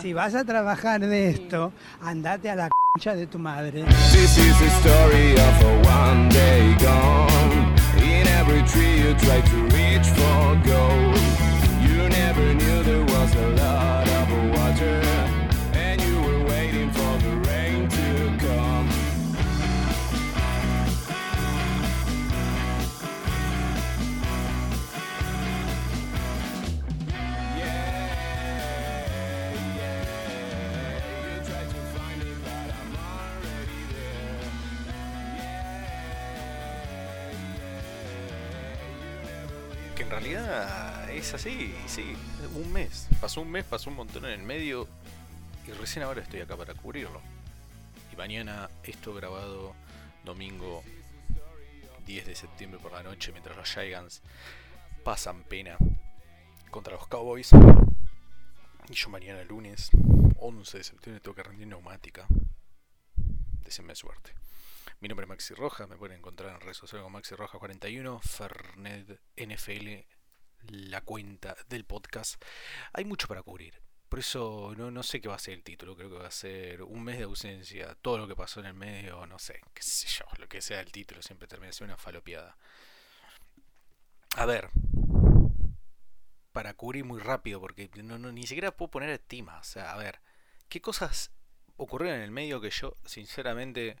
Si vas a trabajar de esto, andate a la concha de tu madre. This is the story of a one day gone. In every tree you try to reach for gold. You never knew there was a lot es así, sí. Un mes. Pasó un mes, pasó un montón en el medio. Y recién ahora estoy acá para cubrirlo. Y mañana esto grabado domingo 10 de septiembre por la noche mientras los Giants pasan pena contra los Cowboys. Y yo mañana lunes 11 de septiembre tengo que rendir neumática. Deseenme suerte. Mi nombre es Maxi Rojas, me pueden encontrar en redes sociales como Maxi Rojas 41, Fernet NFL, la cuenta del podcast. Hay mucho para cubrir. Por eso no, no sé qué va a ser el título, creo que va a ser un mes de ausencia, todo lo que pasó en el medio, no sé, qué sé yo, lo que sea el título siempre termina siendo una falopiada. A ver, para cubrir muy rápido, porque no, no, ni siquiera puedo poner estima, o sea, a ver, ¿qué cosas ocurrieron en el medio que yo, sinceramente,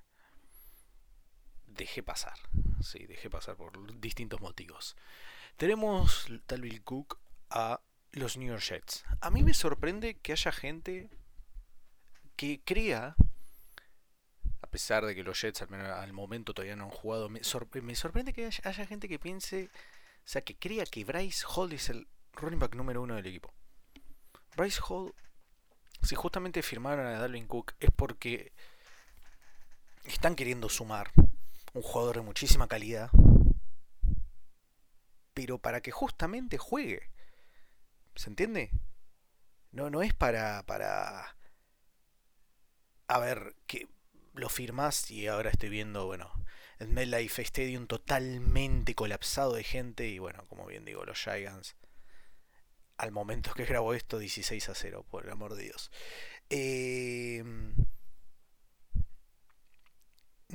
dejé pasar. Sí, dejé pasar por distintos motivos. Tenemos tal Bill Cook a los New York Jets. A mí me sorprende que haya gente que crea, a pesar de que los Jets al, menos al momento todavía no han jugado, me, sorpre- me sorprende que haya, haya gente que piense, o sea, que crea que Bryce Hall es el running back número uno del equipo. Bryce Hall, si justamente firmaron a Dalvin Cook, es porque están queriendo sumar un jugador de muchísima calidad, pero para que justamente juegue. ¿Se entiende? No, no es para, para... A ver, que lo firmas y ahora estoy viendo, bueno, el MetLife Stadium totalmente colapsado de gente y bueno, como bien digo, los Giants al momento que grabo esto 16 a 0, por el amor de Dios. Eh,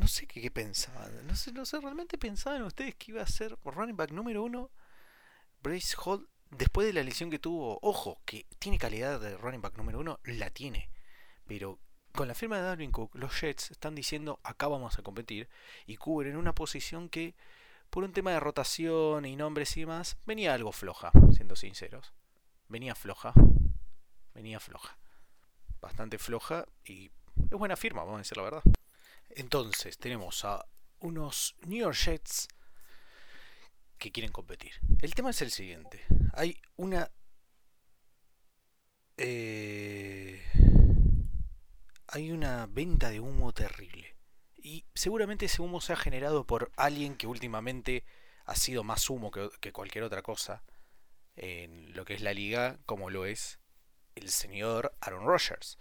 no sé qué, pensaban. No sé, no sé, realmente pensaban ustedes que iba a ser running back número uno Brace Hall después de la lesión que tuvo. Ojo, que tiene calidad de running back número uno, la tiene. Pero con la firma de Darwin Cook, los Jets están diciendo acá vamos a competir y cubren una posición que por un tema de rotación y nombres y demás venía algo floja, siendo sinceros. Venía floja. Venía floja. Bastante floja y es buena firma, vamos a decir la verdad. Entonces, tenemos a unos New York Jets que quieren competir. El tema es el siguiente. Hay una... eh, hay una venta de humo terrible. Y seguramente ese humo se ha generado por alguien que últimamente ha sido más humo que, que cualquier otra cosa en lo que es la liga, como lo es el señor Aaron Rodgers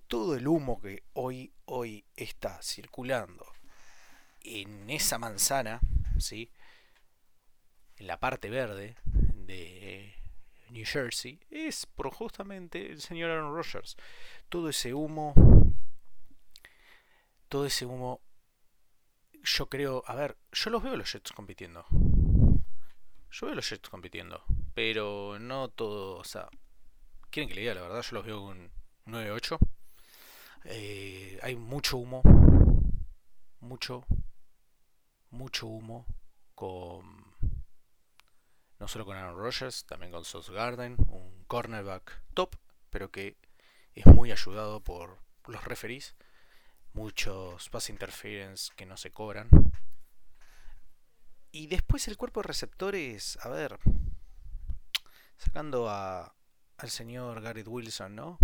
todo el humo que hoy, hoy está circulando en esa manzana, ¿sí? en la parte verde de New Jersey, es por justamente el señor Aaron Rodgers. Todo ese humo, todo ese humo, yo creo, a ver, yo los veo los Jets compitiendo. Yo veo los Jets compitiendo, pero no todo, o sea, quieren que le diga la verdad, yo los veo con 9-8. Eh, hay mucho humo, mucho, mucho humo con no solo con Aaron Rodgers, también con Sauce Garden, un cornerback top, pero que es muy ayudado por los referees, muchos pass interference que no se cobran. Y después el cuerpo de receptores, a ver, sacando a, al señor Garrett Wilson, ¿no?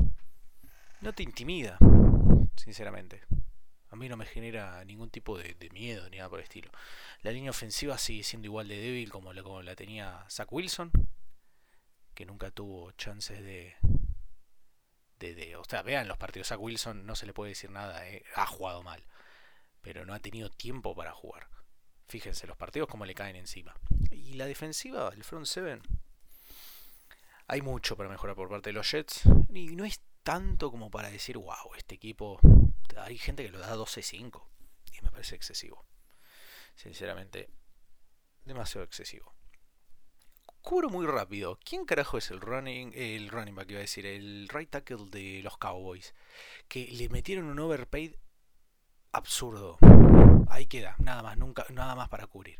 No te intimida, sinceramente. A mí no me genera ningún tipo de, miedo ni nada por el estilo. La línea ofensiva sigue siendo igual de débil como la, como la tenía Zach Wilson, que nunca tuvo chances de, de, de, O sea, vean los partidos. Zach Wilson no se le puede decir nada, eh, ha jugado mal, pero no ha tenido tiempo para jugar. Fíjense los partidos como le caen encima. Y la defensiva, el front seven, hay mucho para mejorar por parte de los Jets. Y no es tanto como para decir, wow, este equipo. Hay gente que lo da 12-5 y me parece excesivo. Sinceramente, demasiado excesivo. Cubro muy rápido. ¿Quién carajo es el running, el running back, iba a decir, el right tackle de los Cowboys? Que le metieron un overpaid absurdo. Ahí queda, nada más, nunca, nada más para cubrir.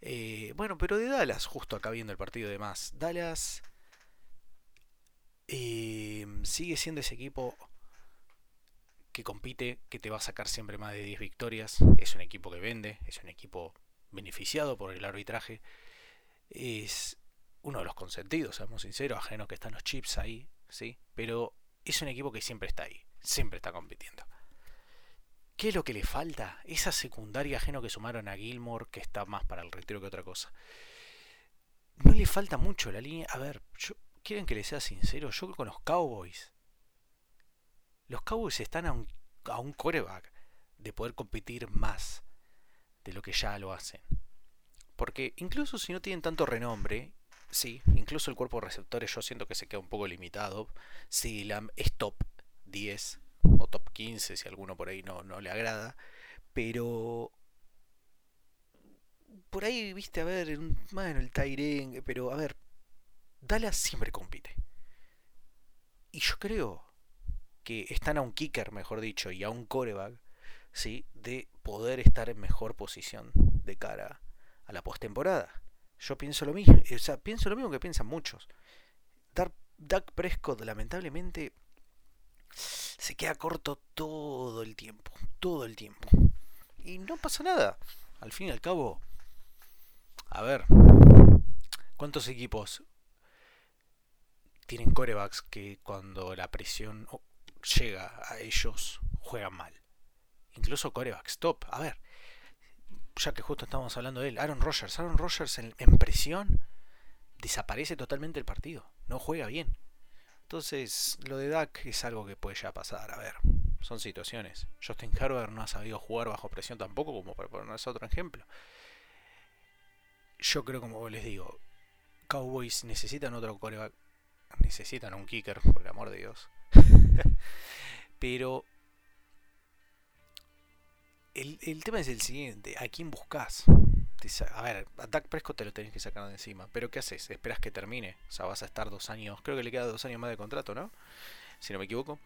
Eh, bueno, pero de Dallas, justo acá viendo el partido de más. Dallas eh, sigue siendo ese equipo que compite, que te va a sacar siempre más de 10 victorias. Es un equipo que vende, es un equipo beneficiado por el arbitraje. Es uno de los consentidos, seamos sinceros, ajeno que están los chips ahí, ¿sí? Pero es un equipo que siempre está ahí, siempre está compitiendo. ¿Qué es lo que le falta? Esa secundaria ajeno que sumaron a Gilmore, que está más para el retiro que otra cosa. No le falta mucho la línea. A ver, ¿quieren que les sea sincero? Yo con los Cowboys. Los Cowboys están a un, a un coreback de poder competir más de lo que ya lo hacen. Porque incluso si no tienen tanto renombre, sí, incluso el cuerpo de receptores yo siento que se queda un poco limitado. Si la es top 10 o top 15 si alguno por ahí no, no le agrada. Pero por ahí, viste, a ver, bueno, el Tyren, pero a ver, Dallas siempre compite. Y yo creo que están a un kicker, mejor dicho, y a un coreback, ¿sí? De poder estar en mejor posición de cara a la postemporada. Yo pienso lo mismo, o sea, pienso lo mismo que piensan muchos. Doug Prescott, lamentablemente, se queda corto todo el tiempo, todo el tiempo. Y no pasa nada. Al fin y al cabo, a ver, ¿cuántos equipos tienen corebacks que cuando la presión llega a ellos juegan mal? Incluso corebacks top. A ver, ya que justo estamos hablando de él, Aaron Rodgers. Aaron Rodgers en, en presión desaparece totalmente el partido. No juega bien. Entonces, lo de Dak es algo que puede ya pasar. A ver, son situaciones. Justin Herbert no ha sabido jugar bajo presión tampoco, como para ponernos otro ejemplo. Yo creo, como les digo, Cowboys necesitan otro coreback. Necesitan un kicker, por el amor de Dios. Pero el, el tema es el siguiente: ¿a quién buscas? a ver, a Dak Prescott te lo tenés que sacar de encima. Pero ¿qué haces? ¿Esperas que termine? O sea, vas a estar dos años. Creo que le queda dos años más de contrato, ¿no? Si no me equivoco.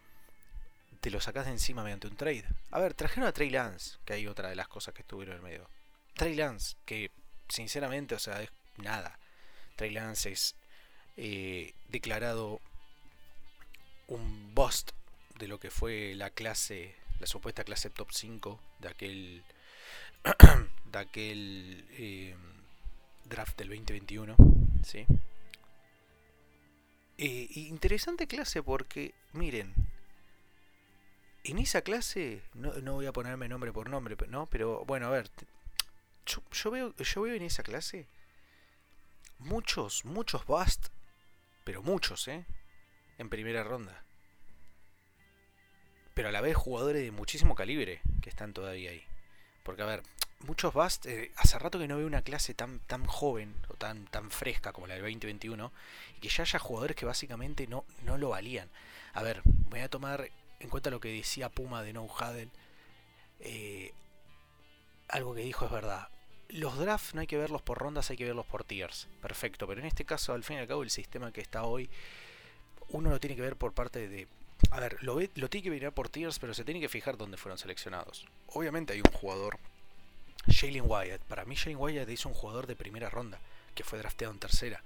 Te lo sacas de encima mediante un trade. A ver, trajeron a Trey Lance, que hay otra de las cosas que estuvieron en medio. Trey Lance, que sinceramente, o sea, es nada. Trey Lance es eh, declarado un bust de lo que fue la clase, la supuesta clase top 5 de aquel de aquel eh, draft del 2021. ¿sí? Eh, interesante clase porque, miren, en esa clase, no, no, voy a ponerme nombre por nombre, ¿no? pero bueno, a ver, yo, veo, yo veo en esa clase muchos, muchos bust, pero muchos, ¿eh? En primera ronda. Pero a la vez jugadores de muchísimo calibre que están todavía ahí. Porque, a ver, muchos Bast, eh, hace rato que no veo una clase tan, tan joven o tan, tan fresca como la del 2021 y que ya haya jugadores que básicamente no, no lo valían. A ver, voy a tomar en cuenta lo que decía Puma de No Huddle. Eh, algo que dijo es verdad. Los drafts no hay que verlos por rondas, hay que verlos por tiers. Perfecto, pero en este caso, al fin y al cabo, el sistema que está hoy, uno lo tiene que ver por parte de a ver, lo, lo tiene que mirar por tiers, pero se tiene que fijar dónde fueron seleccionados. Obviamente hay un jugador, Jalen Wyatt. Para mí Jalen Wyatt es un jugador de primera ronda, que fue drafteado en tercera.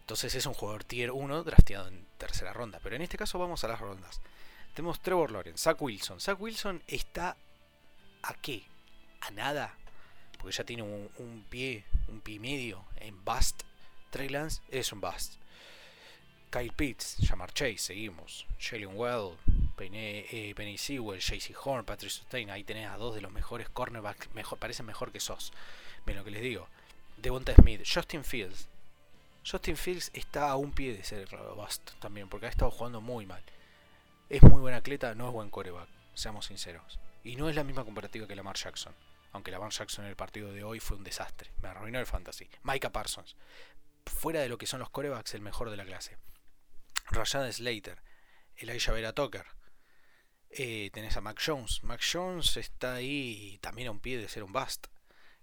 Entonces es un jugador tier 1 drafteado en tercera ronda. Pero en este caso vamos a las rondas. Tenemos Trevor Lawrence, Zach Wilson. Zach Wilson está a qué? A nada. Porque ya tiene un, pie, un pie medio en bust. Trey Lance es un bust. Kyle Pitts, Jamar Chase, seguimos. Jalen Well, Penny, eh, Penny Sewell, JC Horn, Patrick Sustain. Ahí tenés a dos de los mejores cornerbacks. Mejor, parecen mejor que sos. Ven lo que les digo. Devonta Smith, Justin Fields. Justin Fields está a un pie de ser bust también, porque ha estado jugando muy mal. Es muy buen atleta, no es buen coreback, seamos sinceros. Y no es la misma comparativa que Lamar Jackson. Aunque Lamar Jackson en el partido de hoy fue un desastre. Me arruinó el fantasy. Micah Parsons. Fuera de lo que son los corebacks, el mejor de la clase. Rashad Slater. Elijah Vera Tucker. Eh, tenés a Mac Jones. Mac Jones está ahí también a un pie de ser un bust.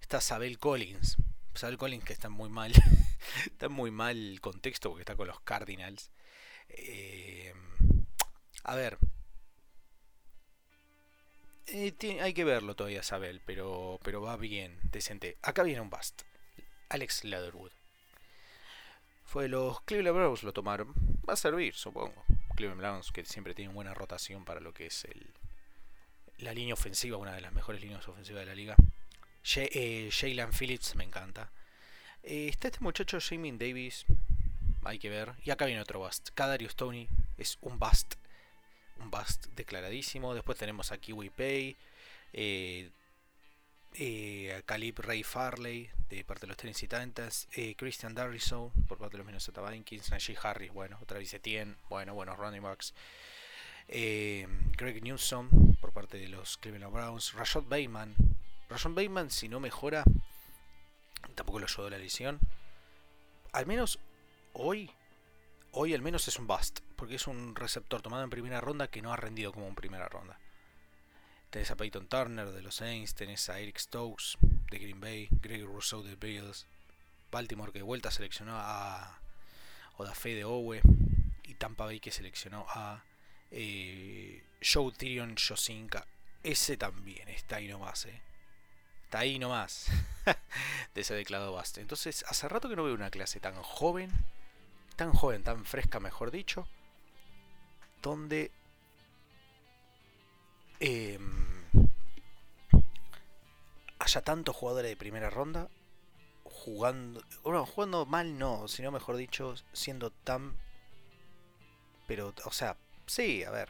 Está Sabel Collins. Sabel Collins que está muy mal. está muy mal contexto porque está con los Cardinals. Eh, a ver. Eh, hay que verlo todavía, Sabel, pero, pero va bien, decente. Acá viene un bust. Alex Leatherwood. Fue los Cleveland Browns lo tomaron. Va a servir, supongo. Cleveland Browns que siempre tienen buena rotación para lo que es el, la línea ofensiva, una de las mejores líneas ofensivas de la liga. Eh, Jalen Phillips me encanta. Eh, está este muchacho Jamie Davis. Hay que ver. Y acá viene otro bust. Kadarius Tony es un bust. Un bust declaradísimo. Después tenemos a Kiwi Pay. Eh, eh, Caleb Ray Farley de parte de los Tennessee Titans, eh, Christian Darriso por parte de los Minnesota Vikings, Najee Harris, bueno, otra vez Etienne, bueno, buenos running backs, eh, Greg Newsom por parte de los Cleveland Browns, Rashad Bateman, Rashad Bateman si no mejora, tampoco lo ayudó la lesión, al menos hoy, hoy al menos es un bust, porque es un receptor tomado en primera ronda que no ha rendido como en primera ronda. Tenés a Peyton Turner de los Saints, tenés a Eric Stokes de Green Bay, Greg Rousseau de Bills, Baltimore que de vuelta seleccionó a Odafe de Owe y Tampa Bay que seleccionó a eh, Joe Tyrion Josinka. Ese también está ahí nomás, eh. Está ahí nomás. de ese declarado basta. Entonces, hace rato que no veo una clase tan joven, tan joven, tan fresca, mejor dicho, donde eh, haya tantos jugadores de primera ronda jugando, bueno, jugando mal no, sino mejor dicho, siendo tan, pero, o sea, sí, a ver,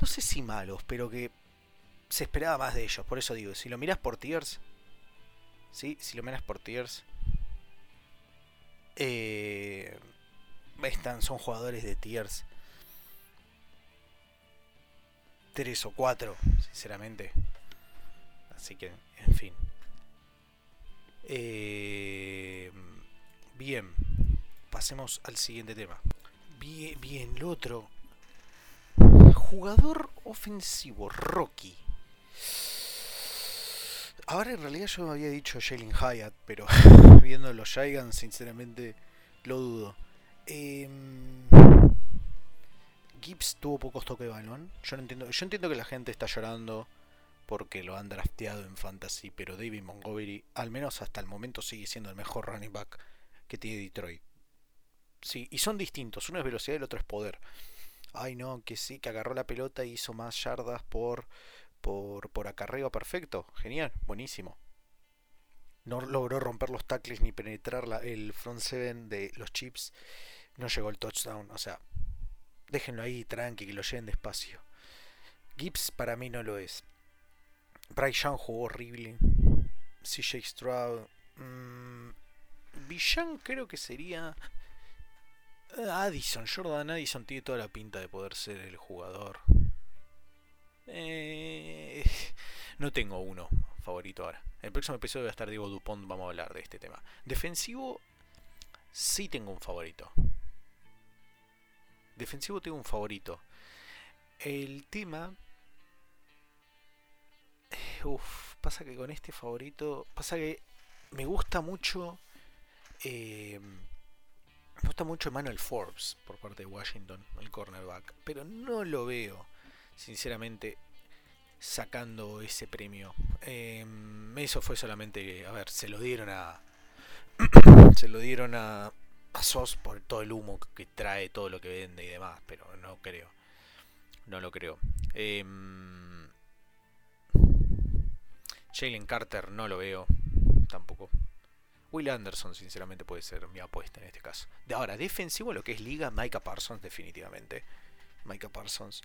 no sé si malos, pero que se esperaba más de ellos, por eso digo, si lo miras por tiers, sí, si lo miras por tiers, eh, están, son jugadores de tiers 3 o 4, sinceramente. Así que, en fin. Eh, bien, pasemos al siguiente tema. Bien, bien, lo otro. Jugador ofensivo, Rocky. Ahora en realidad yo me había dicho Jalen Hyatt, pero viendo los Giants, sinceramente lo dudo. Eh, Gibbs tuvo pocos toques de balón. Yo no entiendo, yo entiendo que la gente está llorando porque lo han drafteado en fantasy, pero David Montgomery, al menos hasta el momento, sigue siendo el mejor running back que tiene Detroit. Sí, y son distintos, uno es velocidad y el otro es poder. Ay no, que sí, que agarró la pelota y hizo más yardas por, por, por acarreo perfecto. Genial, buenísimo. No logró romper los tackles ni penetrar la, el front seven de los chips. No llegó el touchdown. O sea, Déjenlo ahí, tranqui, que lo lleven despacio. Gibbs para mí no lo es. Bryce Young jugó horrible. CJ Stroud. Mmm, creo que sería. Eh, Addison, Jordan Addison tiene toda la pinta de poder ser el jugador. Eh, no tengo uno favorito ahora. En el próximo episodio va a estar Diego Dupont, vamos a hablar de este tema. Defensivo, sí tengo un favorito. Defensivo tengo un favorito. El tema... Uf, pasa que con este favorito... Pasa que me gusta mucho... Eh, me gusta mucho Emmanuel Forbes por parte de Washington, el cornerback. Pero no lo veo, sinceramente, sacando ese premio. Eh, eso fue solamente... A ver, se lo dieron a... se lo dieron a a SOS por todo el humo que trae, todo lo que vende y demás, pero no creo. No lo creo. Eh, Jalen Carter no lo veo tampoco. Will Anderson, sinceramente, puede ser mi apuesta en este caso. De ahora, defensivo, lo que es liga, Micah Parsons, definitivamente. Micah Parsons.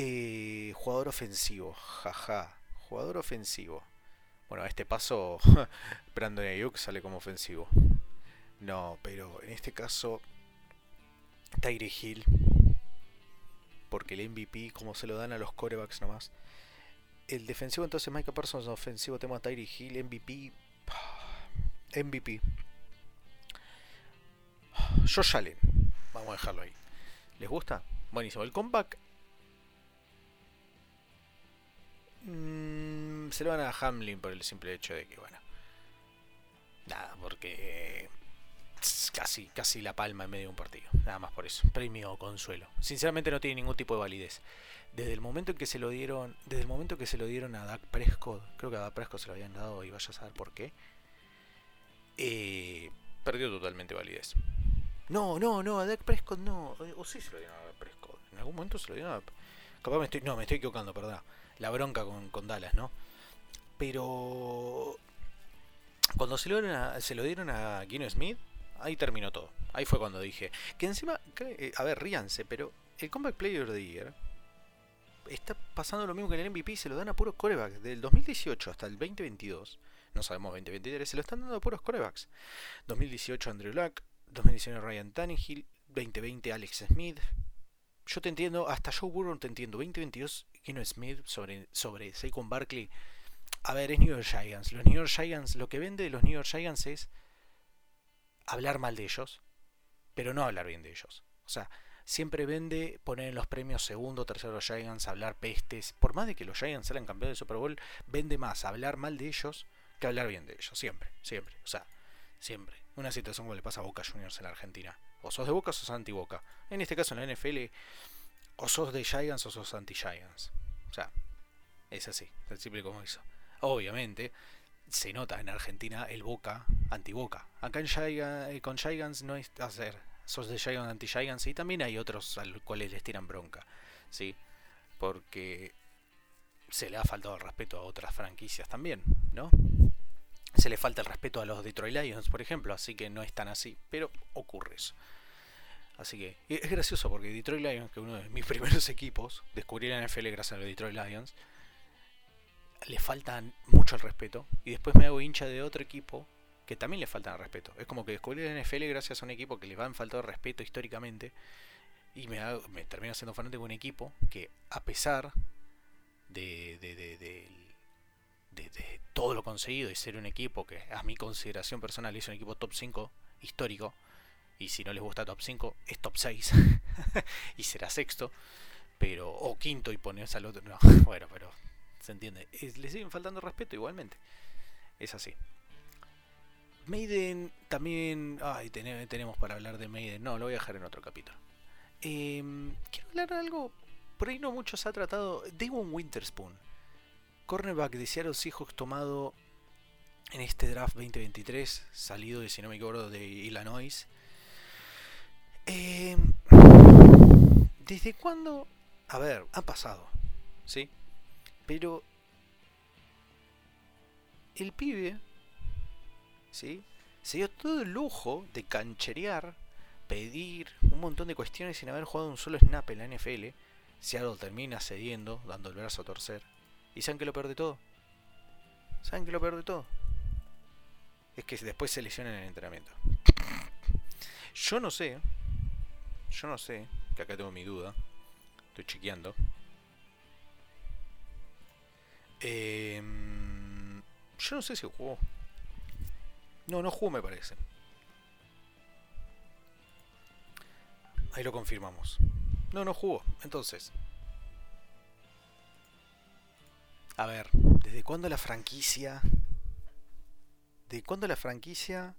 Eh, jugador ofensivo, jaja. Jugador ofensivo. Bueno, a este paso, Brandon Ayuk sale como ofensivo. No, pero en este caso, Tyree Hill, porque el MVP, como se lo dan a los corebacks nomás. El defensivo entonces Micah Parsons, ofensivo tema Tyree Hill, MVP. MVP. Josh Allen. Vamos a dejarlo ahí. ¿Les gusta? Buenísimo. El comeback. Mm, se lo van a Hamlin por el simple hecho de que, bueno. Nada, porque. casi, casi la palma en medio de un partido. Nada más por eso. Premio consuelo. Sinceramente no tiene ningún tipo de validez. Desde el momento en que se lo dieron. Desde el momento que se lo dieron a Dak Prescott. Creo que a Dak Prescott se lo habían dado y vaya a saber por qué. eh, perdió totalmente validez. No, no, no, a Dak Prescott no. O sí se lo dieron a Dak Prescott. En algún momento se lo dieron a. Capaz me estoy. No, me estoy equivocando, perdón. La bronca con, Dallas, ¿no? Pero. Cuando se lo, dieron a, se Gino Smith, ahí terminó todo. Ahí fue cuando dije. Que encima. eh, a ver, ríanse, pero el Comeback Player of the Year. Está pasando lo mismo que en el MVP, se lo dan a puros corebacks. Del 2018 hasta el 2022, no sabemos 2023, se lo están dando a puros corebacks. 2018 Andrew Luck, 2019 Ryan Tannehill, 2020 Alex Smith. Yo te entiendo, hasta Joe Burrow te entiendo. 2022 Gino Smith sobre, sobre Saquon Barkley. A ver, es New York Giants. Los New York Giants, lo que vende de los New York Giants es hablar mal de ellos, pero no hablar bien de ellos. O sea, siempre vende poner en los premios segundo, tercero Giants, hablar pestes. Por más de que los Giants sean campeones de Super Bowl, vende más hablar mal de ellos que hablar bien de ellos. Siempre, siempre. O sea, siempre. Una situación como le pasa a Boca Juniors en la Argentina. O sos de Boca o sos anti-Boca. En este caso en la NFL, o sos de Giants o sos anti-Giants. O sea, es así, tan simple como eso. Obviamente, se nota en Argentina el Boca anti-Boca. Acá en Giga- eh, con Giants no es hacer, sos de Giants anti-Giants y también hay otros a los cuales les tiran bronca, ¿sí? Porque se le ha faltado el respeto a otras franquicias también, ¿no? Se le falta el respeto a los Detroit Lions, por ejemplo, así que no es tan así, pero ocurre eso. Así que es gracioso porque Detroit Lions, que uno de mis primeros equipos, descubrí la NFL gracias a los Detroit Lions, le faltan mucho el respeto y después me hago hincha de otro equipo que también le faltan el respeto. Es como que descubrí la NFL gracias a un equipo que le han faltado el respeto históricamente y me, hago- me termino siendo fanático de un equipo que a pesar de, de, de- de todo lo conseguido y ser un equipo que a mi consideración personal es un equipo top 5 histórico y si no les gusta top 5 es top 6 y será sexto pero o quinto y ponerse al otro no bueno pero se entiende. Es- le siguen faltando respeto igualmente. Es así. Maiden también ay tene- tenemos para hablar de Maiden. No lo voy a dejar en otro capítulo. Em, quiero hablar de algo por ahí no mucho se ha tratado Devon Winterspoon cornerback de Seattle Seahawks tomado en este draft 2023 salido de si no me equivoco de Illinois Em, ¿Desde cuándo? A ver, ha pasado, ¿sí? Pero el pibe, ¿sí? Se dio todo el lujo de cancherear, pedir un montón de cuestiones sin haber jugado un solo snap en la NFL. Seattle termina cediendo, dando el brazo a torcer. ¿Y saben que lo peor de todo? ¿Saben que lo peor de todo? Es que después se lesiona en el entrenamiento. Yo no sé, yo no sé, que acá tengo mi duda. Estoy chequeando. Em, yo no sé si jugó. No, no jugó me parece. Ahí lo confirmamos. No, no jugó. Entonces. A ver, ¿desde cuándo la franquicia... ¿De cuándo la franquicia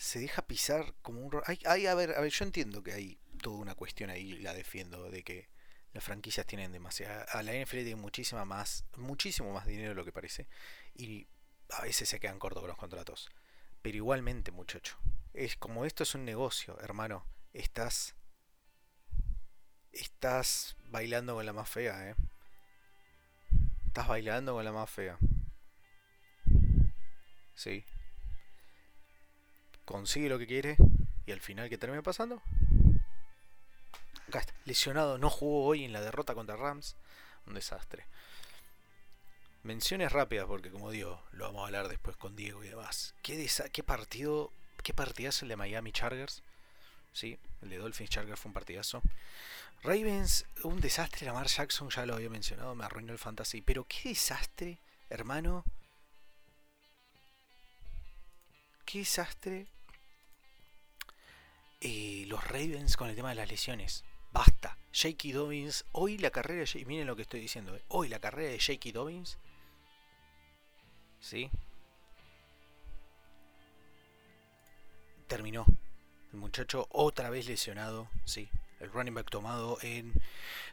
se deja pisar como un... Hay, hay- a ver, a ver, yo entiendo que hay toda una cuestión ahí, la defiendo, de que las franquicias tienen demasiada... A la NFL tiene muchísima más, muchísimo más dinero de lo que parece. Y a veces se quedan cortos con los contratos. Pero igualmente, muchacho, es como esto es un negocio, hermano. Estás... Estás bailando con la más fea, eh. Estás bailando con la más fea. Sí. Consigue lo que quiere y al final, ¿qué termina pasando? Acá está, lesionado, no jugó hoy en la derrota contra Rams. Un desastre. Menciones rápidas porque como digo, lo vamos a hablar después con Diego y demás. ¿Qué, qué partido, qué partidazo el de Miami Chargers? Sí, el de Dolphins Chargers fue un partidazo. Ravens, un desastre. Lamar Jackson, ya lo había mencionado, me arruinó el fantasy. Pero qué desastre, hermano. Qué desastre. Eh, los Ravens con el tema de las lesiones. Basta. Jakey Dobbins, hoy la carrera de miren lo que estoy diciendo, eh, hoy la carrera de Jakey Dobbins, ¿sí? Terminó. El muchacho otra vez lesionado, sí. El running back tomado en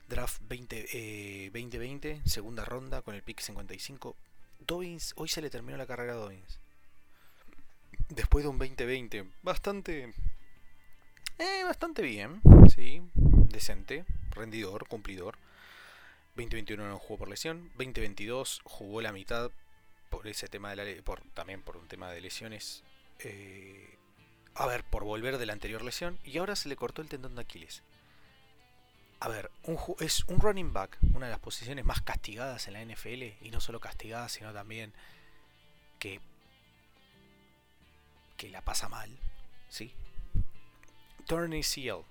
draft 20, 2020, eh, segunda ronda con el pick 55. Dobbins, hoy se le terminó la carrera a Dobbins. Después de un 2020 bastante eh, bastante bien, sí, decente, rendidor, cumplidor. 2021 no jugó por lesión, 2022 jugó la mitad por ese tema de la por también por un tema de lesiones. Eh, a ver, por volver de la anterior lesión y ahora se le cortó el tendón de Aquiles. A ver, un, es un running back, una de las posiciones más castigadas en la NFL y no solo castigadas, sino también que que la pasa mal, ¿sí? Turn ACL.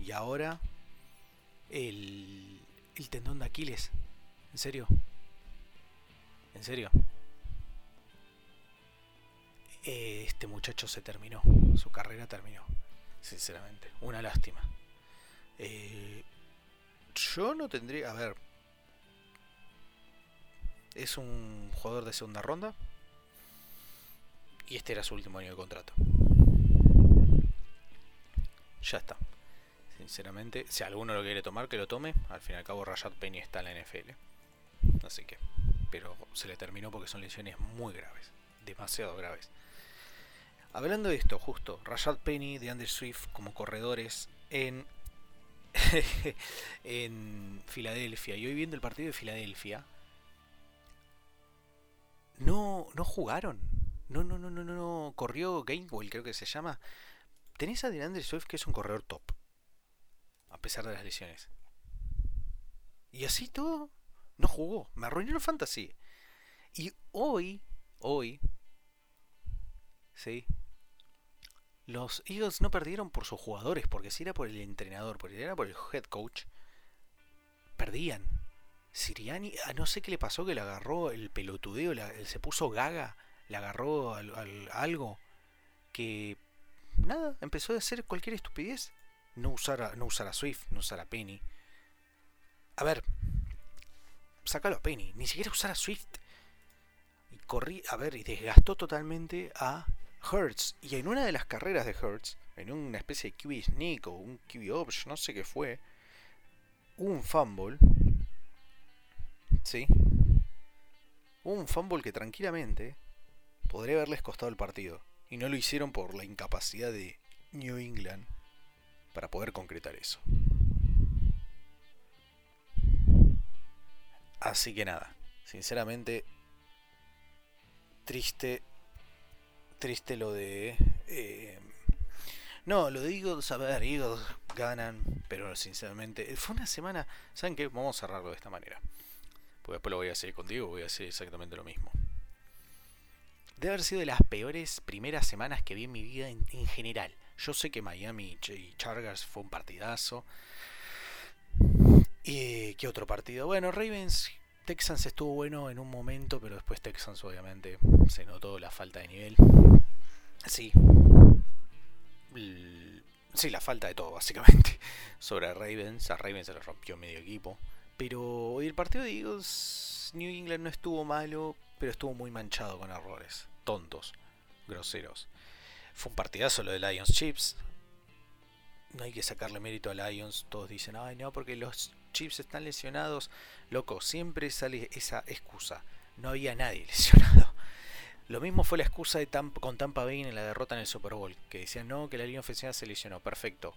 Y ahora el, el tendón de Aquiles. ¿En serio? ¿En serio? Este muchacho se terminó. Su carrera terminó. Sinceramente. Una lástima. Eh, yo no tendría... A ver. Es un jugador de segunda ronda. Y este era su último año de contrato ya está. Sinceramente, si alguno lo quiere tomar, que lo tome. Al fin y al cabo, Rashad Penny está en la NFL. Así que, pero se le terminó porque son lesiones muy graves, demasiado graves. Hablando de esto, justo, Rashad Penny, de Andrew Swift como corredores en en Filadelfia. Y hoy viendo el partido de Filadelfia, no, no jugaron. No, no, no, no, no, corrió Gamewell, creo que se llama tenés a DeAndre Swift que es un corredor top. A pesar de las lesiones. Y así todo, no jugó. Me arruinó el fantasy. Y hoy, hoy, ¿sí? Los Eagles no perdieron por sus jugadores, porque si era por el entrenador, porque era por el head coach, perdían. Siriani, a no sé qué le pasó, que le agarró el pelotudeo, se puso gaga, le agarró algo que nada, empezó a hacer cualquier estupidez. No usar a, no usar Swift, no usar a Penny. A ver, sácalo a Penny, ni siquiera usar a Swift. Y corrí, a ver, y desgastó totalmente a Hertz. Y en una de las carreras de Hertz, en una especie de QB sneak o un QB option, no sé qué fue, un fumble. ¿Sí? Un fumble que tranquilamente podría haberles costado el partido y no lo hicieron por la incapacidad de New England para poder concretar eso. Así que nada, sinceramente, triste, triste lo de... Eh, no, lo digo, a ver, Eagles ganan, pero sinceramente, fue una semana, ¿saben qué? Vamos a cerrarlo de esta manera. Porque después lo voy a hacer contigo, voy a hacer exactamente lo mismo. Debe haber sido de las peores primeras semanas que vi en mi vida en, general. Yo sé que Miami y Chargers fue un partidazo. ¿Y qué otro partido? Bueno, Ravens, Texans estuvo bueno en un momento, pero después Texans obviamente se notó la falta de nivel. Sí. Sí, la falta de todo, básicamente. Sobre Ravens. A Ravens se le rompió medio equipo. Pero el partido de Eagles, New England no estuvo malo, pero estuvo muy manchado con errores. Tontos, groseros. Fue un partidazo lo de Lions Chips. No hay que sacarle mérito a Lions. Todos dicen, ay no, porque los Chips están lesionados. Loco, siempre sale esa excusa. No había nadie lesionado. Lo mismo fue la excusa de con Tampa Bay en la derrota en el Super Bowl. Que decían, no, que la línea ofensiva se lesionó. Perfecto.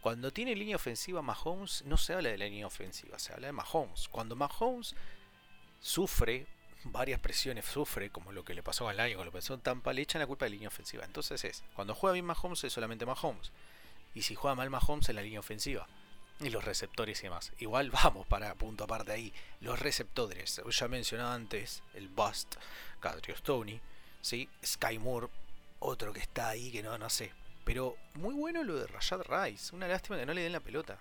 Cuando tiene línea ofensiva Mahomes, no se habla de la línea ofensiva, se habla de Mahomes. Cuando Mahomes sufre varias presiones sufre, como lo que le pasó al año, con lo que pasó Tampa, le echan la culpa de la línea ofensiva. Entonces es, cuando juega bien Mahomes es solamente Mahomes. Y si juega mal Mahomes es la línea ofensiva. Y los receptores y demás. Igual vamos para punto aparte ahí. Los receptores. Ya mencionaba antes el Bust, Cadrio Stoney, ¿sí? Sky Moore, otro que está ahí que no, no sé. Pero muy bueno lo de Rashad Rice. Una lástima que no le den la pelota.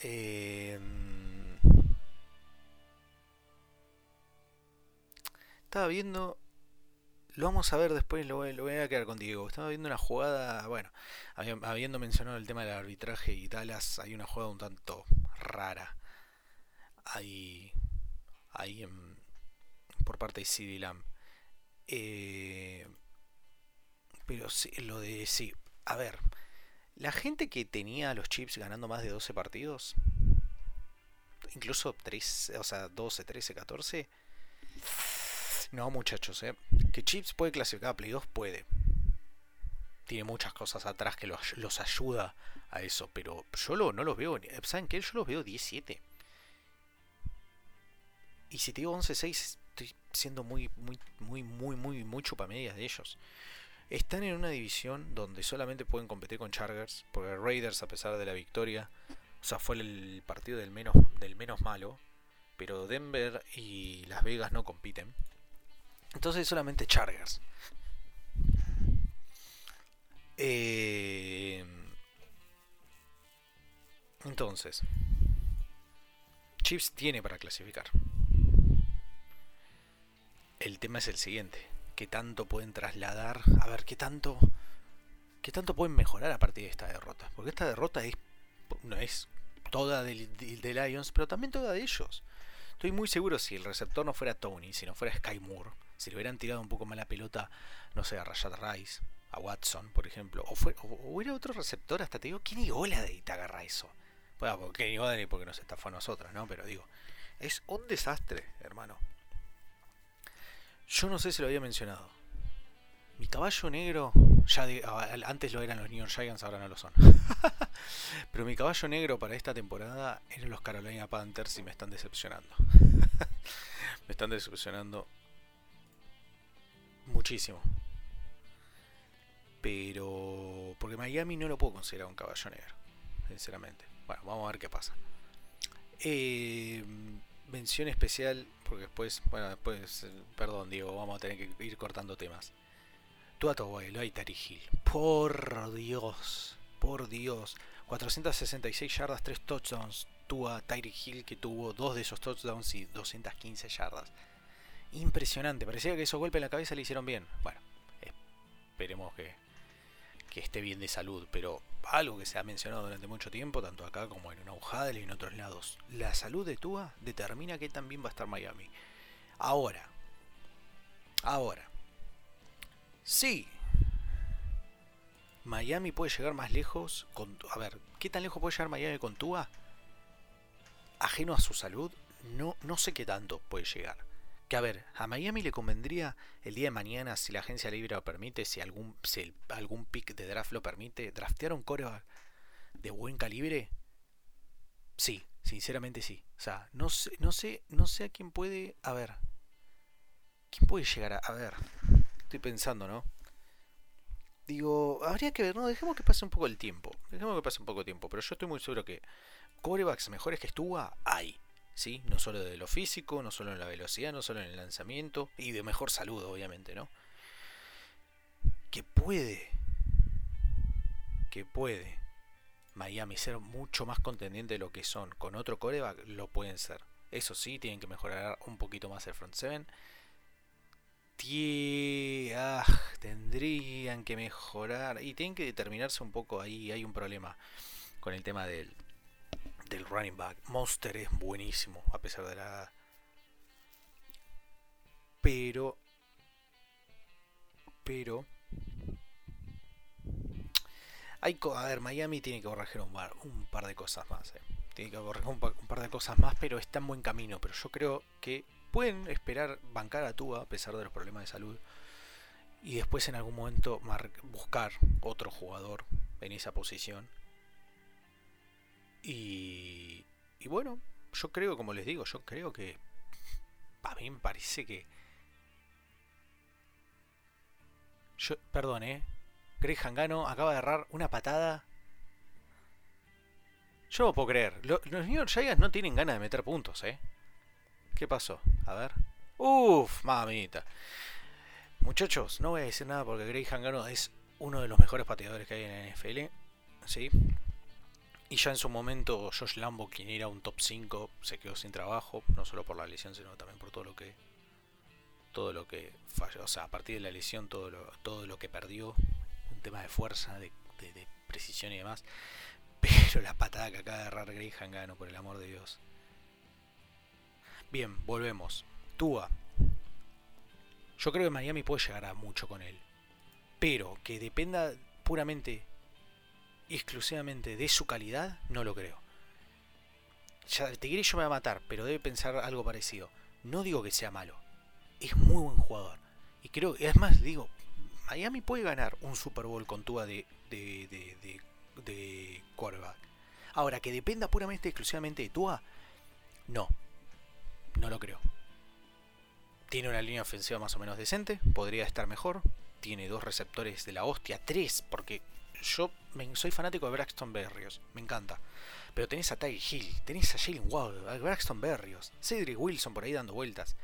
Eh, estaba viendo Lo vamos a ver después, lo, voy- a quedar con Diego. Estaba viendo una jugada, bueno, habi- habiendo mencionado el tema del arbitraje y Dallas, hay una jugada un tanto rara. Ahí, ahí por parte de CD. Eh, pero sí, lo de sí, a ver, la gente que tenía los Chips ganando más de 12 partidos, incluso 3, o sea, 12, 13, 14, no muchachos, eh. Que Chips puede clasificar a Play 2, puede. Tiene muchas cosas atrás que los, ayuda a eso, pero yo lo- no los veo, ¿saben qué? Yo los veo 17. Y si te digo 11-6, estoy siendo muy, muy, muy, muy, muy, muy chupamedias de ellos. Están en una división donde solamente pueden competir con Chargers, porque Raiders, a pesar de la victoria, o sea, fue el partido del menos, del menos malo, pero Denver y Las Vegas no compiten. Entonces solamente Chargers. Eh, entonces, Chiefs tiene para clasificar. El tema es el siguiente: ¿qué tanto pueden trasladar? A ver, ¿qué tanto, qué tanto pueden mejorar a partir de esta derrota? Porque esta derrota es, no es toda del- de, de Lions, pero también toda de ellos. Estoy muy seguro si el receptor no fuera Tony, si no fuera Sky Moore, si le hubieran tirado un poco más la pelota, no sé, a Rashad Rice, a Watson, por ejemplo, o, fue, o, o era otro receptor, hasta te digo, Kenny Golladay te agarra eso. Bueno, porque Kenny Golladay porque nos estafó a nosotros, ¿no? Pero digo, es un desastre, hermano. Yo no sé si lo había mencionado. Mi caballo negro, ya de- antes lo eran los New York Giants, ahora no lo son. Pero mi caballo negro para esta temporada eran los Carolina Panthers y me están decepcionando. me están decepcionando muchísimo. Pero porque Miami no lo puedo considerar un caballo negro, sinceramente. Bueno, vamos a ver qué pasa. Eh, mención especial, porque después, bueno, después, perdón, Diego, vamos a tener que ir cortando temas. Tua Tagovailoa y Tari Hill. Por Dios, por Dios. 466 yardas, 3 touchdowns. Tua Tyreek Hill que tuvo dos de esos touchdowns y 215 yardas. Impresionante, parecía que esos golpes en la cabeza le hicieron bien. Bueno, esperemos que, que esté bien de salud, pero algo que se ha mencionado durante mucho tiempo, tanto acá como en Huddle y en otros lados. La salud de Tua determina que también va a estar Miami. Ahora, ahora, sí, Miami puede llegar más lejos con... A ver, ¿qué tan lejos puede llegar Miami con Tua? Ajeno a su salud, no, no sé qué tanto puede llegar. Que a ver, a Miami le convendría el día de mañana, si la agencia libre lo permite, si algún, si algún pick de draft lo permite, draftear un coreback de buen calibre. Sí, sinceramente sí. O sea, no sé, no sé, no sé a quién puede. A ver. ¿Quién puede llegar a. A ver. Estoy pensando, ¿no? Digo, habría que ver, no, dejemos que pase un poco el tiempo. Dejemos que pase un poco el tiempo. Pero yo estoy muy seguro que corebacks mejores que Stua hay. ¿Sí? No solo de lo físico, no solo en la velocidad, no solo en el lanzamiento. Y de mejor salud, obviamente, ¿no? Que puede. Que puede. Miami ser mucho más contendiente de lo que son con otro coreback, lo pueden ser. Eso sí, tienen que mejorar un poquito más el front seven. Tie- ah, tendrían que mejorar y tienen que determinarse un poco ahí. Hay un problema con el tema del, del running back. Monster es buenísimo a pesar de la edad. Pero, pero, hay, a ver, Miami tiene que corregir un par, un par de cosas más. eh. Tiene que corregir un, un par de cosas más, pero está en buen camino. Pero yo creo que pueden esperar bancar a Tua a pesar de los problemas de salud. Y después en algún momento buscar otro jugador en esa posición. Y, y bueno, yo creo, como les digo, yo creo que a mí me parece que... Yo, perdón, eh. Greg Hangano acaba de agarrar una patada. Yo no puedo creer. Lo- los New York Giants no tienen ganas de meter puntos, ¿eh? ¿Qué pasó? A ver. Uf, mamita. Muchachos, no voy a decir nada porque Greg Hangano es uno de los mejores pateadores que hay en la NFL. ¿Sí? Y ya en su momento Josh Lambo, quien era un top 5, se quedó sin trabajo. No solo por la lesión, sino también por todo lo que todo lo que falló, o sea, a partir de la lesión, todo lo, todo lo que perdió, un tema de fuerza, de, precisión y demás. Pero la patada que acaba de agarrar Graham Gano, por el amor de Dios. Bien, volvemos. Tua. Yo creo que Miami puede llegar a mucho con él. Pero que dependa puramente exclusivamente de su calidad, no lo creo. Ya, Tigrillo me va a matar, pero debe pensar algo parecido. No digo que sea malo. Es muy buen jugador. Y creo, es más, digo, Miami puede ganar un Super Bowl con Tua de, de, de, de, quarterback. Ahora, que dependa puramente exclusivamente de Tua, no. No lo creo. Tiene una línea ofensiva más o menos decente, podría estar mejor. Tiene dos receptores de la hostia, tres, porque yo soy fanático de Braxton Berrios, me encanta. Pero tenés a Ty Hill, tenés a Jalen Waddle, a Braxton Berrios, Cedric Wilson por ahí dando vueltas.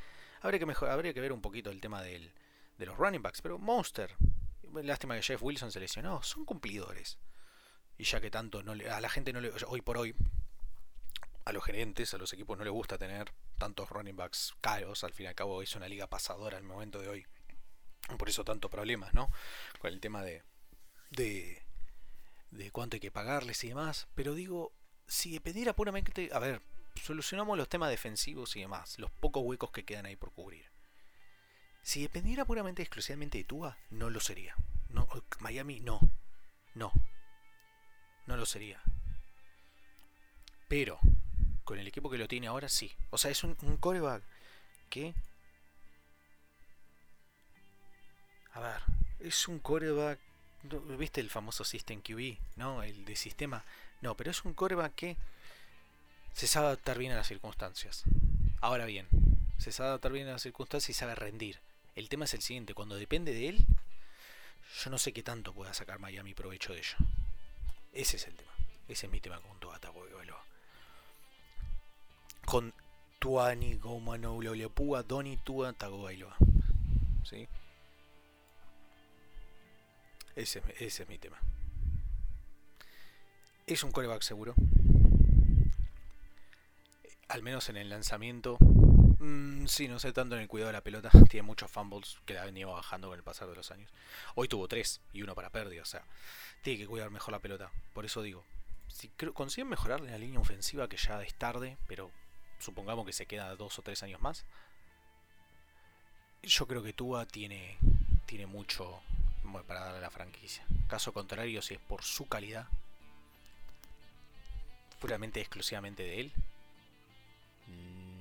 Habría que, mejor, que ver un poquito el tema del, de los running backs, pero Monster, lástima que Jeff Wilson se lesionó, son cumplidores. Y ya que tanto no le- a la gente no le, hoy por hoy, a los gerentes, a los equipos no les gusta tener tantos running backs caros, al fin y al cabo es una liga pasadora al momento de hoy. Por eso tanto problemas, ¿no? Con el tema de, de, de cuánto hay que pagarles y demás. Pero digo, si dependiera puramente, a ver, solucionamos los temas defensivos y demás, los pocos huecos que quedan ahí por cubrir. Si dependiera puramente exclusivamente de Tua, no lo sería. No, Miami no. No. No lo sería. Pero, con el equipo que lo tiene ahora, sí. O sea, es un, un coreback que... A ver, es un coreback... ¿Viste el famoso System QB? ¿No? El de sistema. No, pero es un coreback que se sabe adaptar bien a las circunstancias. Ahora bien, se sabe adaptar bien a las circunstancias y sabe rendir. El tema es el siguiente, cuando depende de él, yo no sé qué tanto pueda sacar Miami provecho de ello. Ese es el tema. Ese es mi tema con Tua Tagovailoa. Con Tuani Gomano Leopua Doni Tua Tagovailoa. ¿Sí? Ese, ese es mi tema. Es un coreback seguro. Al menos en el lanzamiento. Mm, sí, no sé tanto en el cuidado de la pelota. Tiene muchos fumbles que la ha venido bajando con el pasar de los años. Hoy tuvo tres y uno para pérdida. O sea, tiene que cuidar mejor la pelota. Por eso digo, si consiguen mejorar la línea ofensiva, que ya es tarde, pero supongamos que se queda dos o tres años más. Yo creo que Tua tiene, tiene mucho para darle a la franquicia. Caso contrario, si es por su calidad, puramente exclusivamente de él,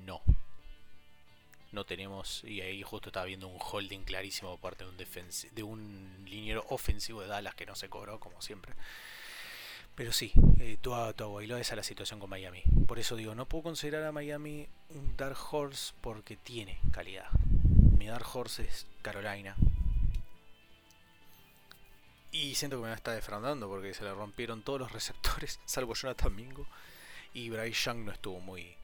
no. No tenemos, y ahí justo estaba viendo un holding clarísimo por parte de un, defensi- de un liniero ofensivo de Dallas que no se cobró, como siempre. Pero sí, eh, Tua Tagovailoa esa es la situación con Miami. Por eso digo, no puedo considerar a Miami un Dark Horse porque tiene calidad. Mi Dark Horse es Carolina. Y siento que me está defraudando porque se le rompieron todos los receptores, salvo Jonathan Mingo. Y Bryce Young no estuvo muy.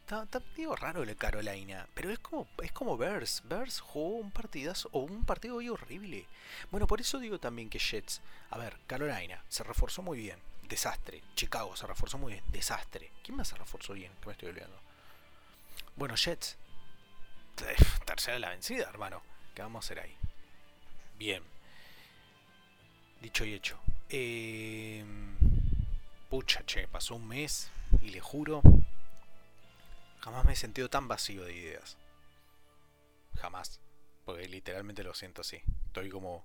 Está, está digo raro el Carolina, pero es como es como Bears. Bears jugó un partidazo o un partido hoy horrible. Bueno, por eso digo también que Jets. A ver, Carolina se reforzó muy bien, desastre. Chicago se reforzó muy bien, desastre. ¿Quién más se reforzó bien? Que me estoy olvidando. Bueno, Jets. eh, Tercera la vencida, hermano. ¿Qué vamos a hacer ahí? Bien. Dicho y hecho. Eh, pucha, che, pasó un mes y le juro, jamás me he sentido tan vacío de ideas. Jamás. Porque literalmente lo siento así. Estoy como...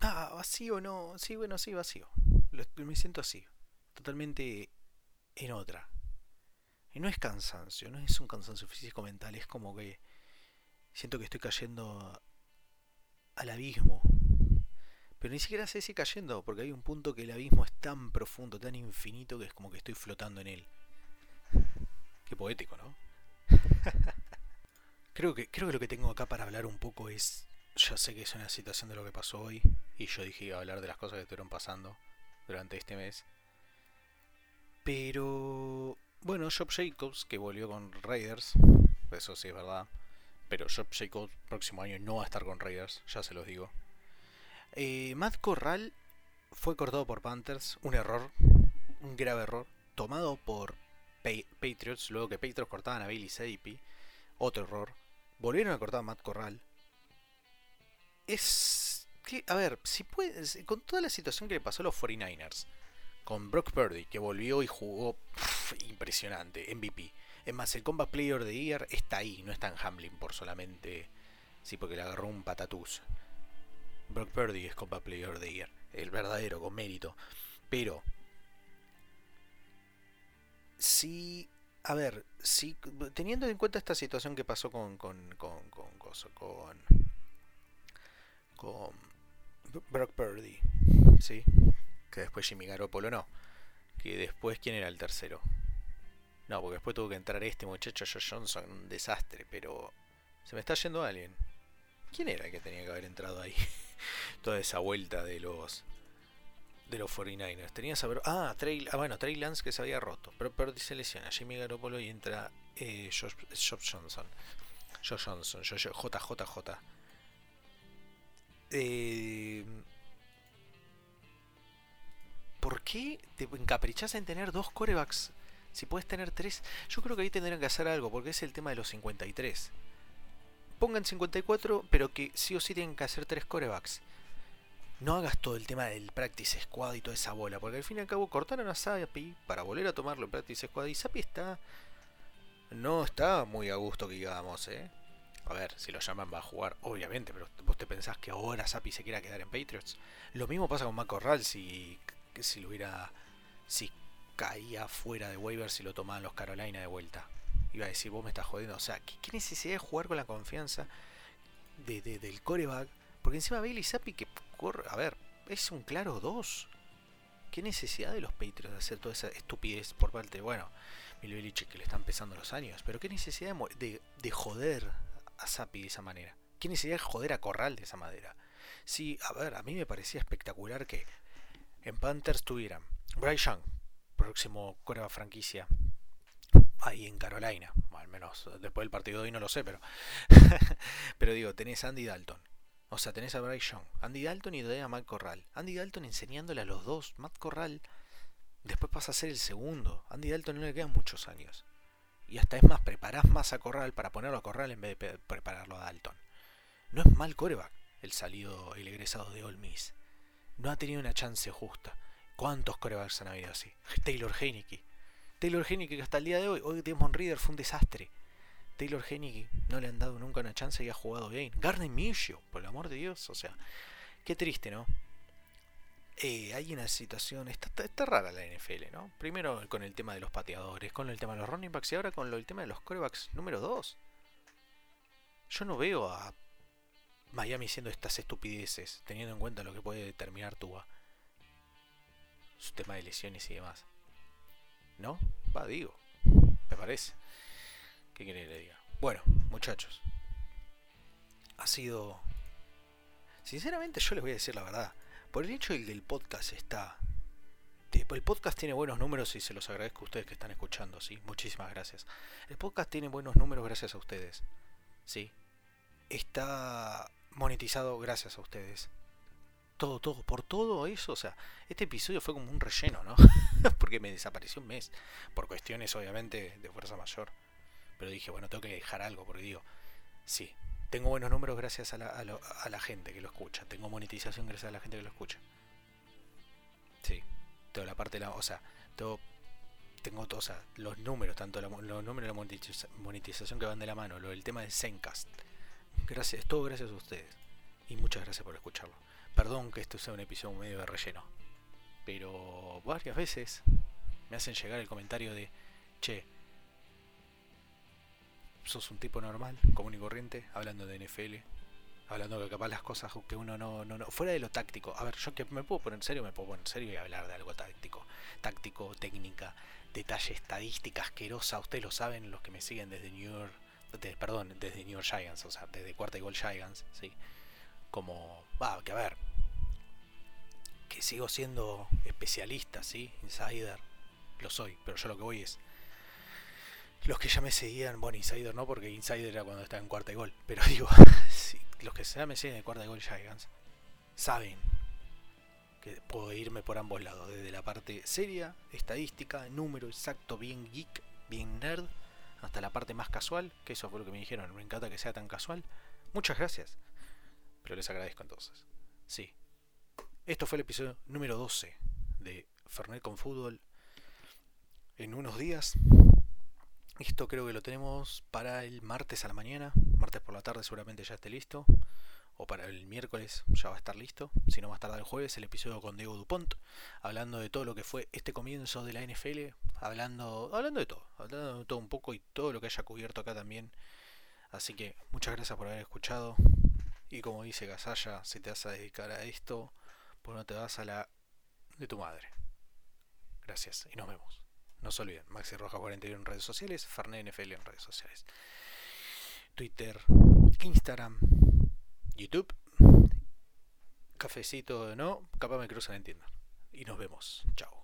Ah, vacío, no. Sí, bueno, sí, vacío. Lo- me siento así. Totalmente en otra. Y no es cansancio, no es un cansancio físico mental, es como que siento que estoy cayendo al abismo. Pero ni siquiera sé si cayendo, porque hay un punto que el abismo es tan profundo, tan infinito, que es como que estoy flotando en él. Qué poético, ¿no? creo, que, creo que lo que tengo acá para hablar un poco es... Ya sé que es una situación de lo que pasó hoy, y yo dije iba a hablar de las cosas que estuvieron pasando durante este mes. Pero... Bueno, Job Jacobs, que volvió con Raiders, eso sí es verdad. Pero Job Jacobs próximo año no va a estar con Raiders, ya se los digo. Eh, Matt Corral fue cortado por Panthers, un error, un grave error, tomado por Pa- Patriots, luego que Patriots cortaban a Bailey Zappi, otro error. Volvieron a cortar a Matt Corral. Es. Que, a ver, si puedes. Con toda la situación que le pasó a los 49ers. Con Brock Purdy, que volvió y jugó pff, impresionante, MVP. Es más, el Combat Player the Year está ahí, no está en Hamlin por solamente. Sí, porque le agarró un patatús. Brock Purdy es Combat Player the Year. El verdadero, con mérito. Pero. Si. A ver, si. Teniendo en cuenta esta situación que pasó con. con. con. con. con. con Brock Purdy. ¿Sí? Que después Jimmy Garoppolo no. Que después, ¿quién era el tercero? No, porque después tuvo que entrar este muchacho Josh Johnson, un desastre, pero se me está yendo alguien. ¿Quién era el que tenía que haber entrado ahí? Toda esa vuelta de los de los 49ers. Tenía saber. Ah, Trey, ah, bueno, Trey Lance que se había roto. Pero Purdy se lesiona. Jimmy Garoppolo y entra eh, Josh, Johnson. Josh Johnson, Josh, JJJ. Eh, ¿Por qué te encaprichas en tener dos corebacks? Si puedes tener tres, yo creo que ahí tendrían que hacer algo, porque es el tema de los 53. Pongan 54, pero que sí o sí tienen que hacer tres corebacks. No hagas todo el tema del practice squad y toda esa bola, porque al fin y al cabo cortaron a Sapi para volver a tomarlo en practice squad y Sapi está. No está muy a gusto que digamos, eh. A ver, si lo llaman va a jugar, obviamente, pero vos te pensás que ahora Sapi se quiera quedar en Patriots. Lo mismo pasa con Mac Corral si, si lo hubiera. Si caía fuera de waivers si lo tomaban los Carolina de vuelta. Iba a decir, vos me estás jodiendo. O sea, ¿qué, necesidad de jugar con la confianza de, de, del coreback? Porque encima Bailey Zappi que A ver, es un claro 2. ¿Qué necesidad de los Patriots de hacer toda esa estupidez por parte bueno, Bill que le están empezando los años? Pero ¿qué necesidad de, de, de joder a Zappi de esa manera? ¿Qué necesidad de joder a Corral de esa manera? Sí, a ver, a mí me parecía espectacular que en Panthers tuvieran Bryce Young, próximo coreback franquicia, ahí en Carolina. Al menos después del partido de hoy no lo sé, pero. pero digo, tenés Andy Dalton. O sea, tenés a Bryce Young, Andy Dalton y a Matt Corral. Andy Dalton enseñándole a los dos. Matt Corral después pasa a ser el segundo. Andy Dalton no le quedan muchos años. Y hasta es más, preparás más a Corral para ponerlo a Corral en vez de prepararlo a Dalton. No es mal coreback el salido, el egresado de All Miss. No ha tenido una chance justa. ¿Cuántos corebacks han habido así? Taylor Heineke. Taylor Heineke que hasta el día de hoy, hoy Demon Reader fue un desastre. Taylor Heineke no le han dado nunca una chance y ha jugado bien. Garner Minshew, por el amor de Dios, o sea, qué triste, ¿no? Eh, hay una situación, está, está, está, rara la NFL, ¿no? Primero con el tema de los pateadores, con el tema de los running backs y ahora con lo, el tema de los corebacks número 2. Yo no veo a Miami haciendo estas estupideces, teniendo en cuenta lo que puede determinar Tua. Su tema de lesiones y demás. ¿No? Va, digo. Me parece. ¿Qué quiere que le diga? Bueno, muchachos. Ha sido... Sinceramente yo les voy a decir la verdad. Por el hecho de que podcast está... El podcast tiene buenos números y se los agradezco a ustedes que están escuchando, ¿sí? Muchísimas gracias. El podcast tiene buenos números gracias a ustedes, ¿sí? Está monetizado gracias a ustedes. Todo, todo, por todo eso, o sea, este episodio fue como un relleno, ¿no? Porque me desapareció un mes, por cuestiones obviamente de fuerza mayor. Pero dije, bueno, tengo que dejar algo, porque digo, sí, tengo buenos números gracias a la, a, la gente que lo escucha, tengo monetización gracias a la gente que lo escucha. Sí, toda la parte de la, o sea, todo, tengo o los números, tanto los números de la monetización, que van de la mano, lo del tema del Zencast. Gracias, todo gracias a ustedes. Y muchas gracias por escucharlo. Perdón que esto sea un episodio medio de relleno. Pero varias veces me hacen llegar el comentario de, che, sos un tipo normal, común y corriente, hablando de NFL, hablando de capaz las cosas que uno no, no, no, fuera de lo táctico. A ver, yo que me puedo poner en serio, me puedo poner en serio y hablar de algo táctico, táctico, técnica, detalle estadística asquerosa. Ustedes lo saben, los que me siguen desde New York, perdón, desde New York Giants, o sea, desde cuarta y gol Giants, sí. Como, va, que a ver, que sigo siendo especialista, sí, insider, lo soy, pero yo lo que voy es los que ya me seguían, bueno, Insider no, porque Insider era cuando estaba en cuarta y gol, pero digo, sí, los que ya me siguen en cuarta y gol Giants saben que puedo irme por ambos lados, desde la parte seria, estadística, número exacto, bien geek, bien nerd, hasta la parte más casual, que eso fue lo que me dijeron, me encanta que sea tan casual. Muchas gracias. Pero les agradezco entonces. Sí. Esto fue el episodio número 12 de Fernet con Fútbol. En unos días. Esto creo que lo tenemos para el martes a la mañana. Martes por la tarde seguramente ya esté listo. O para el miércoles ya va a estar listo. Si no más tarde el jueves, el episodio con Diego Dupont. Hablando de todo lo que fue este comienzo de la NFL. Hablando, hablando de todo. Hablando de todo un poco y todo lo que haya cubierto acá también. Así que muchas gracias por haber escuchado. Y como dice Gasalla, si te vas a dedicar a esto, pues no te vas a la de tu madre. Gracias y nos vemos. No se olviden, Maxi Roja 41 en redes sociales, Fernet NFL en redes sociales. Twitter, Instagram, YouTube, cafecito no, capaz me cruzan en tienda. Y nos vemos. Chao.